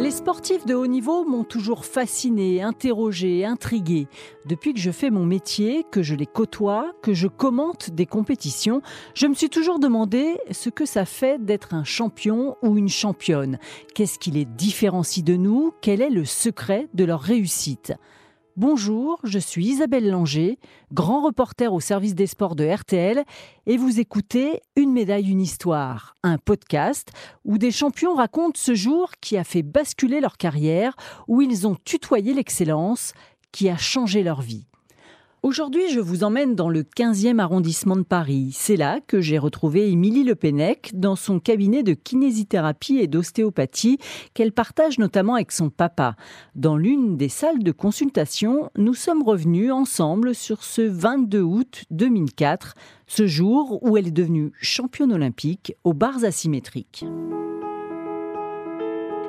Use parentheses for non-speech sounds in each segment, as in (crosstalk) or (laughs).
Les sportifs de haut niveau m'ont toujours fasciné, interrogé, intrigué. Depuis que je fais mon métier, que je les côtoie, que je commente des compétitions, je me suis toujours demandé ce que ça fait d'être un champion ou une championne. Qu'est-ce qui les différencie de nous? Quel est le secret de leur réussite? Bonjour, je suis Isabelle Langer, grand reporter au service des sports de RTL, et vous écoutez Une médaille, une histoire, un podcast où des champions racontent ce jour qui a fait basculer leur carrière, où ils ont tutoyé l'excellence, qui a changé leur vie. Aujourd'hui, je vous emmène dans le 15e arrondissement de Paris. C'est là que j'ai retrouvé Émilie Lepennec dans son cabinet de kinésithérapie et d'ostéopathie qu'elle partage notamment avec son papa. Dans l'une des salles de consultation, nous sommes revenus ensemble sur ce 22 août 2004, ce jour où elle est devenue championne olympique aux barres asymétriques.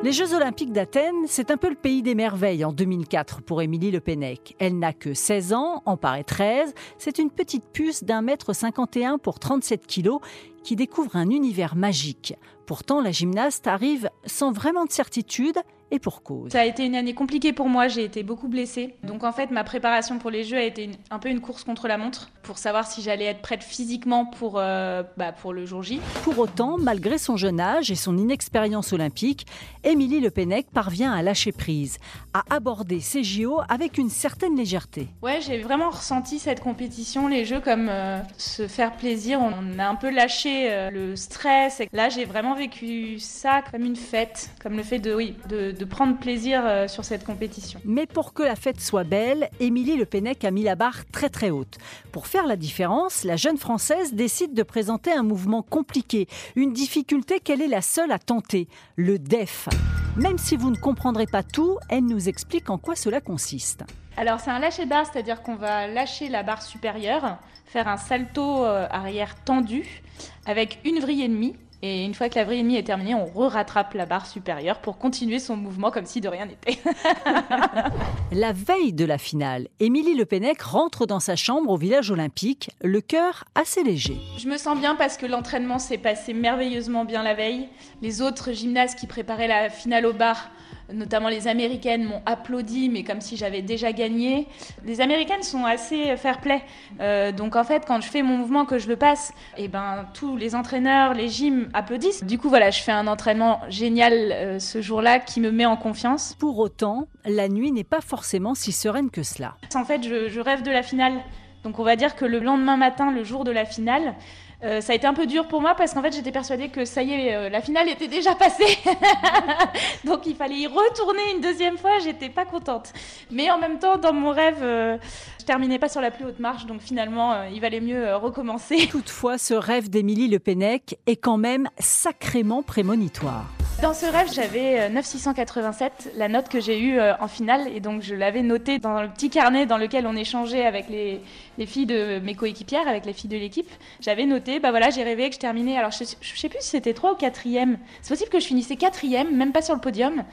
Les Jeux Olympiques d'Athènes, c'est un peu le pays des merveilles en 2004 pour Émilie Le Pennec. Elle n'a que 16 ans, en paraît 13. C'est une petite puce d'un mètre 51 pour 37 kilos qui découvre un univers magique. Pourtant, la gymnaste arrive sans vraiment de certitude et pour cause. Ça a été une année compliquée pour moi, j'ai été beaucoup blessée. Donc en fait, ma préparation pour les Jeux a été un peu une course contre la montre pour savoir si j'allais être prête physiquement pour, euh, bah, pour le jour J. Pour autant, malgré son jeune âge et son inexpérience olympique, Émilie Le Pennec parvient à lâcher prise, à aborder ces JO avec une certaine légèreté. Ouais, j'ai vraiment ressenti cette compétition, les Jeux, comme euh, se faire plaisir. On a un peu lâché euh, le stress. Et là, j'ai vraiment vécu ça comme une fête, comme le fait de, oui, de, de prendre plaisir euh, sur cette compétition. Mais pour que la fête soit belle, Émilie Le Pennec a mis la barre très très haute. Pour faire la différence, la jeune Française décide de présenter un mouvement compliqué, une difficulté qu'elle est la seule à tenter, le DEF. Même si vous ne comprendrez pas tout, elle nous explique en quoi cela consiste. Alors c'est un lâcher barre, c'est-à-dire qu'on va lâcher la barre supérieure, faire un salto euh, arrière tendu avec une vrille et demie et une fois que la vrille ennemie est terminée, on re-rattrape la barre supérieure pour continuer son mouvement comme si de rien n'était. (laughs) la veille de la finale, Émilie Le Pennec rentre dans sa chambre au village olympique, le cœur assez léger. Je me sens bien parce que l'entraînement s'est passé merveilleusement bien la veille. Les autres gymnastes qui préparaient la finale au bar notamment les Américaines m'ont applaudi, mais comme si j'avais déjà gagné. Les Américaines sont assez fair-play. Euh, donc en fait, quand je fais mon mouvement, que je le passe, et eh ben tous les entraîneurs, les gyms applaudissent. Du coup, voilà, je fais un entraînement génial euh, ce jour-là qui me met en confiance. Pour autant, la nuit n'est pas forcément si sereine que cela. En fait, je, je rêve de la finale. Donc on va dire que le lendemain matin, le jour de la finale, euh, ça a été un peu dur pour moi parce qu'en fait j'étais persuadée que ça y est, euh, la finale était déjà passée. (laughs) Donc il fallait y retourner une deuxième fois, j'étais pas contente. Mais en même temps, dans mon rêve, euh, je terminais pas sur la plus haute marche, donc finalement il valait mieux recommencer. Toutefois, ce rêve d'Émilie Le Pennec est quand même sacrément prémonitoire. Dans ce rêve, j'avais 9687, la note que j'ai eue en finale, et donc je l'avais notée dans le petit carnet dans lequel on échangeait avec les, les filles de mes coéquipières, avec les filles de l'équipe. J'avais noté bah voilà, j'ai rêvé que je terminais. Alors je, je sais plus si c'était 3 ou 4e. C'est possible que je finissais 4e, même pas sur le podium,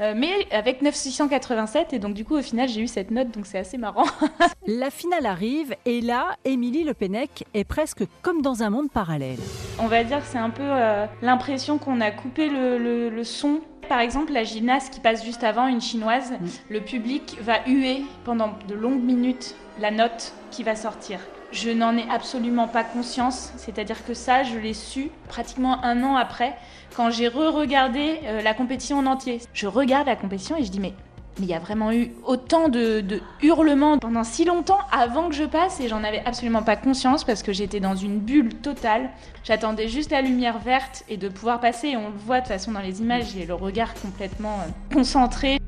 euh, mais avec 9687. Et donc du coup, au final, j'ai eu cette note, donc c'est assez marrant. (laughs) La finale arrive et là, Émilie Le Pennec est presque comme dans un monde parallèle. On va dire que c'est un peu euh, l'impression qu'on a coupé le, le, son par exemple, la gymnaste qui passe juste avant, une chinoise, mm. le public va huer pendant de longues minutes la note qui va sortir. Je n'en ai absolument pas conscience, c'est-à-dire que ça, je l'ai su pratiquement un an après, quand j'ai re-regardé euh, la compétition en entier. Je regarde la compétition et je dis mais mais il y a vraiment eu autant de, de, hurlements pendant si longtemps avant que je passe et j'en avais absolument pas conscience parce que j'étais dans une bulle totale. J'attendais juste la lumière verte et de pouvoir passer. Et on le voit de toute façon dans les images, j'ai le regard complètement euh, concentré.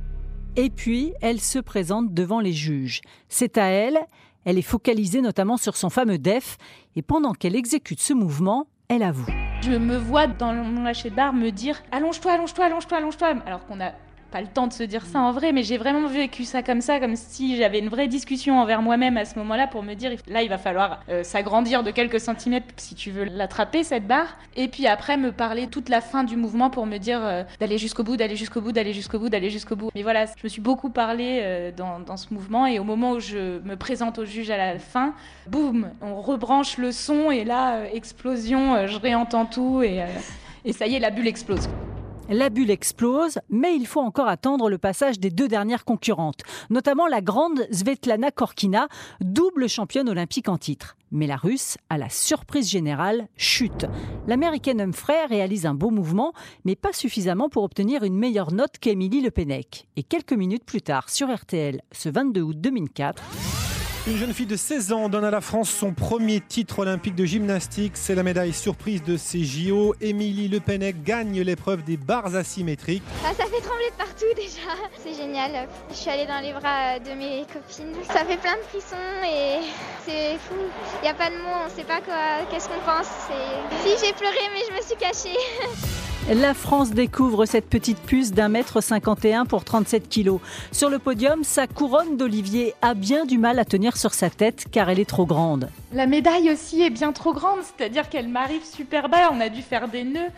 Et puis, elle se présente devant les juges. C'est à elle, elle est focalisée notamment sur son fameux def, et pendant qu'elle exécute ce mouvement, elle avoue. Je me vois dans mon lâcher de barre me dire allonge-toi, allonge-toi, allonge-toi, allonge-toi, alors qu'on a pas le temps de se dire ça en vrai, mais j'ai vraiment vécu ça comme ça, comme si j'avais une vraie discussion envers moi-même à ce moment-là pour me dire là il va falloir euh, s'agrandir de quelques centimètres si tu veux l'attraper cette barre, et puis après me parler toute la fin du mouvement pour me dire euh, d'aller jusqu'au bout, d'aller jusqu'au bout, d'aller jusqu'au bout, d'aller jusqu'au bout. Mais voilà, je me suis beaucoup parlé euh, dans, dans, ce mouvement et au moment où je me présente au juge à la fin, boum, on rebranche le son et là explosion, je réentends tout et, et ça y est la bulle explose. La bulle explose, mais il faut encore attendre le passage des deux dernières concurrentes, notamment la grande Svetlana Korkina, double championne olympique en titre. Mais la Russe, à la surprise générale, chute. L'Américaine Humphrey réalise un beau mouvement, mais pas suffisamment pour obtenir une meilleure note qu'Emilie Le Pennec. Et quelques minutes plus tard, sur RTL, ce 22 août 2004, une jeune fille de 16 ans donne à la France son premier titre olympique de gymnastique. C'est la médaille surprise de ces JO. Émilie Le Pennec gagne l'épreuve des barres asymétriques. Ah, ça fait trembler partout déjà. C'est génial. Je suis allée dans les bras de mes copines. Ça fait plein de frissons et c'est fou. Il n'y a pas de mots, on ne sait pas quoi, qu'est-ce qu'on pense. Si j'ai pleuré mais je me suis cachée. (laughs) La France découvre cette petite puce d'un mètre 51 pour 37 kilos. Sur le podium, sa couronne d'olivier a bien du mal à tenir sur sa tête car elle est trop grande. La médaille aussi est bien trop grande, c'est-à-dire qu'elle m'arrive super bas. On a dû faire des nœuds.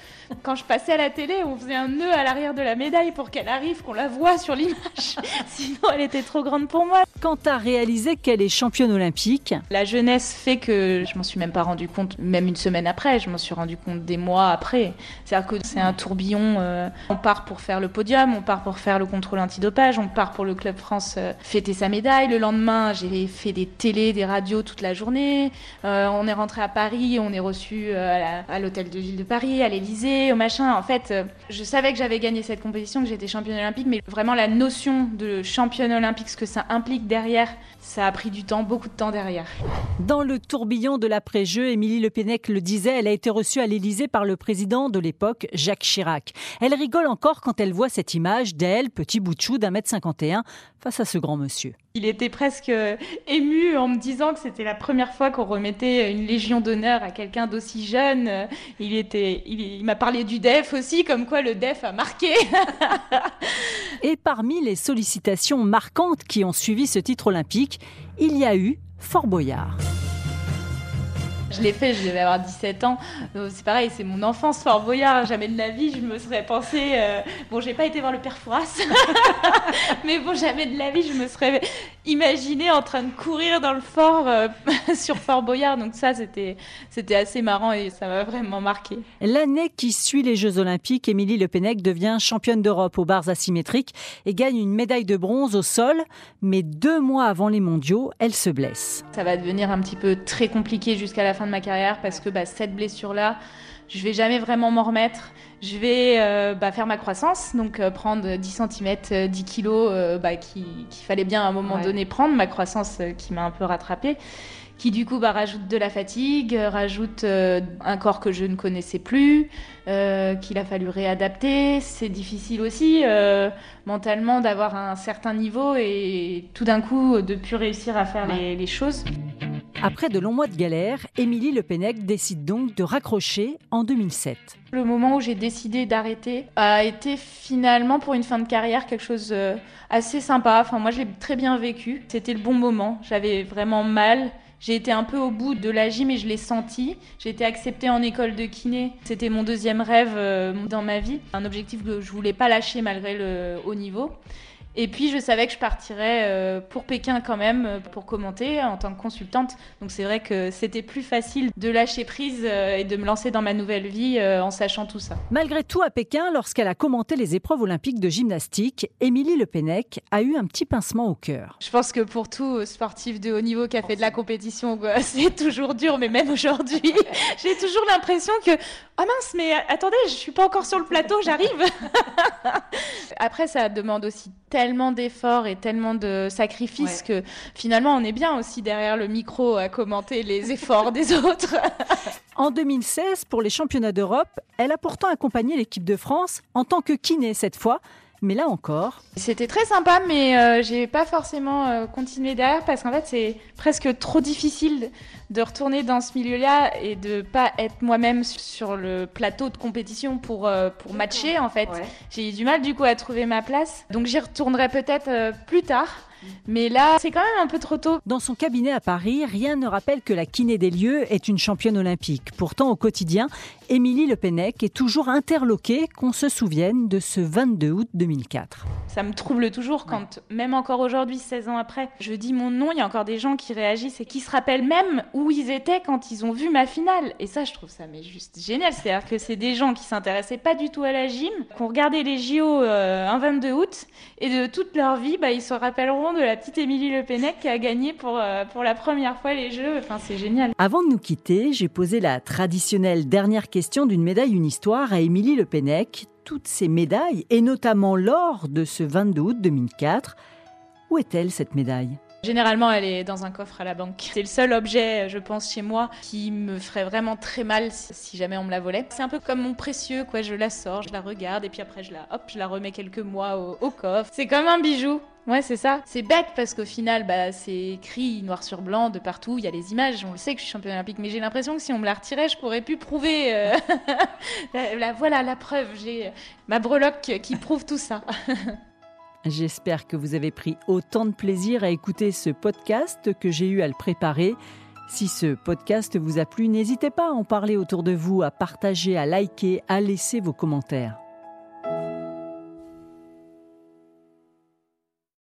Quand je passais à la télé, on faisait un nœud à l'arrière de la médaille pour qu'elle arrive, qu'on la voit sur l'image. (laughs) Sinon, elle était trop grande pour moi. Quand tu as réalisé qu'elle est championne olympique La jeunesse fait que je m'en suis même pas rendu compte, même une semaine après. Je m'en suis rendu compte des mois après. C'est-à-dire que c'est un tourbillon. Euh, on part pour faire le podium, on part pour faire le contrôle antidopage, on part pour le Club France euh, fêter sa médaille. Le lendemain, j'ai fait des télés, des radios toute la journée. Euh, on est rentré à Paris, on est reçu à l'hôtel de ville de Paris, à l'Elysée, au machin. En fait, je savais que j'avais gagné cette compétition, que j'étais championne olympique, mais vraiment la notion de championne olympique, ce que ça implique derrière, ça a pris du temps, beaucoup de temps derrière. Dans le tourbillon de l'après-jeu, Émilie Le Pennec le disait, elle a été reçue à l'Elysée par le président de l'époque, Jacques Chirac. Elle rigole encore quand elle voit cette image d'elle, petit bout de chou d'un mètre 51, face à ce grand monsieur. Il était presque ému en me disant que c'était la première fois qu'on remettait une Légion d'honneur à quelqu'un d'aussi jeune. Il, était, il, m'a parlé du DEF aussi, comme quoi le DEF a marqué. (laughs) Et parmi les sollicitations marquantes qui ont suivi ce titre olympique, il y a eu Fort Boyard. Je l'ai fait, je devais avoir 17 ans. C'est pareil, c'est mon enfance, Fort Boyard. Jamais de la vie, je me serais pensé. Euh... Bon, j'ai pas été voir le père Fouras, (laughs) mais bon, jamais de la vie, je me serais imaginé en train de courir dans le fort euh, (laughs) sur Fort Boyard. Donc ça, c'était assez marrant et ça m'a vraiment marqué. L'année qui suit les Jeux Olympiques, Émilie Le Pennec devient championne d'Europe aux barres asymétriques et gagne une médaille de bronze au sol. Mais deux mois avant les Mondiaux, elle se blesse. Ça va devenir un petit peu très compliqué jusqu'à la fin de ma carrière parce que bah, cette blessure-là, je vais jamais vraiment m'en remettre. Je vais euh, bah, faire ma croissance, donc euh, prendre 10 cm, 10 kg euh, bah, qu'il fallait bien à un moment ouais. donné prendre, ma croissance euh, qui m'a un peu rattrapée, qui du coup bah, rajoute de la fatigue, rajoute un corps que je ne connaissais plus, qu'il a fallu réadapter. C'est difficile aussi mentalement d'avoir un certain niveau et tout d'un coup de plus réussir à faire ouais. les, les choses. Après de longs mois de galère, Émilie Le Pennec décide donc de raccrocher en 2007. Le moment où j'ai décidé d'arrêter a été finalement pour une fin de carrière quelque chose euh, assez sympa. Enfin, moi, je l'ai très bien vécu. C'était le bon moment. J'avais vraiment mal. J'ai été un peu au bout de la gym et je l'ai senti. J'ai été acceptée en école de kiné. C'était mon deuxième rêve euh, dans ma vie. Un objectif que je voulais pas lâcher malgré le haut niveau. Et puis je savais que je partirais euh, pour Pékin quand même euh, pour commenter en tant que consultante. Donc c'est vrai que c'était plus facile de lâcher prise euh, et de me lancer dans ma nouvelle vie en sachant tout ça. Malgré tout, à Pékin, lorsqu'elle a commenté les épreuves olympiques de gymnastique, Émilie Le Pennec a eu un petit pincement au cœur. Je pense que pour tout sportif de haut niveau qui a fait de la compétition, (laughs) c'est toujours dur, mais même aujourd'hui, (laughs) j'ai toujours l'impression que oh mince, mais attendez, je suis pas encore sur le plateau, j'arrive. (laughs) Après, ça demande aussi tellement d'efforts et tellement de sacrifices ouais. que finalement on est bien aussi derrière le micro à commenter les (laughs) efforts des autres. (laughs) en 2016, pour les championnats d'Europe, elle a pourtant accompagné l'équipe de France en tant que kiné cette fois. Mais là encore. C'était très sympa, mais euh, j'ai pas forcément euh, continué derrière parce qu'en fait, c'est presque trop difficile de retourner dans ce milieu-là et de pas être moi-même sur le plateau de compétition pour, euh, pour matcher, en fait. Ouais. J'ai eu du mal, du coup, à trouver ma place. Donc, j'y retournerai peut-être euh, plus tard. Mais là, c'est quand même un peu trop tôt. Dans son cabinet à Paris, rien ne rappelle que la kiné des lieux est une championne olympique. Pourtant, au quotidien, Émilie Le Pennec est toujours interloquée qu'on se souvienne de ce 22 août 2004. Ça me trouble toujours quand, même encore aujourd'hui, 16 ans après, je dis mon nom, il y a encore des gens qui réagissent et qui se rappellent même où ils étaient quand ils ont vu ma finale. Et ça, je trouve ça mais juste génial. C'est-à-dire que c'est des gens qui s'intéressaient pas du tout à la gym, qui ont regardé les JO euh, un 22 août, et de toute leur vie, bah, ils se rappelleront de la petite Émilie Le Pennec qui a gagné pour, euh, pour la première fois les Jeux. Enfin, c'est génial. Avant de nous quitter, j'ai posé la traditionnelle dernière question d'une médaille, une histoire à Émilie Le Pennec, toutes ces médailles, et notamment l'or de ce 22 août 2004. Où est-elle cette médaille? Généralement, elle est dans un coffre à la banque. C'est le seul objet, je pense, chez moi qui me ferait vraiment très mal si jamais on me la volait. C'est un peu comme mon précieux, quoi. Je la sors, je la regarde et puis après je la, hop, je la remets quelques mois au, coffre. C'est comme un bijou. Ouais, c'est ça. C'est bête parce qu'au final, bah, c'est écrit noir sur blanc de partout. Il y a les images. On le sait que je suis championne olympique, mais j'ai l'impression que si on me la retirait, je pourrais plus prouver. Euh, (laughs) la, voilà la preuve. J'ai ma breloque qui prouve tout ça. (laughs) J'espère que vous avez pris autant de plaisir à écouter ce podcast que j'ai eu à le préparer. Si ce podcast vous a plu, n'hésitez pas à en parler autour de vous, à partager, à liker, à laisser vos commentaires.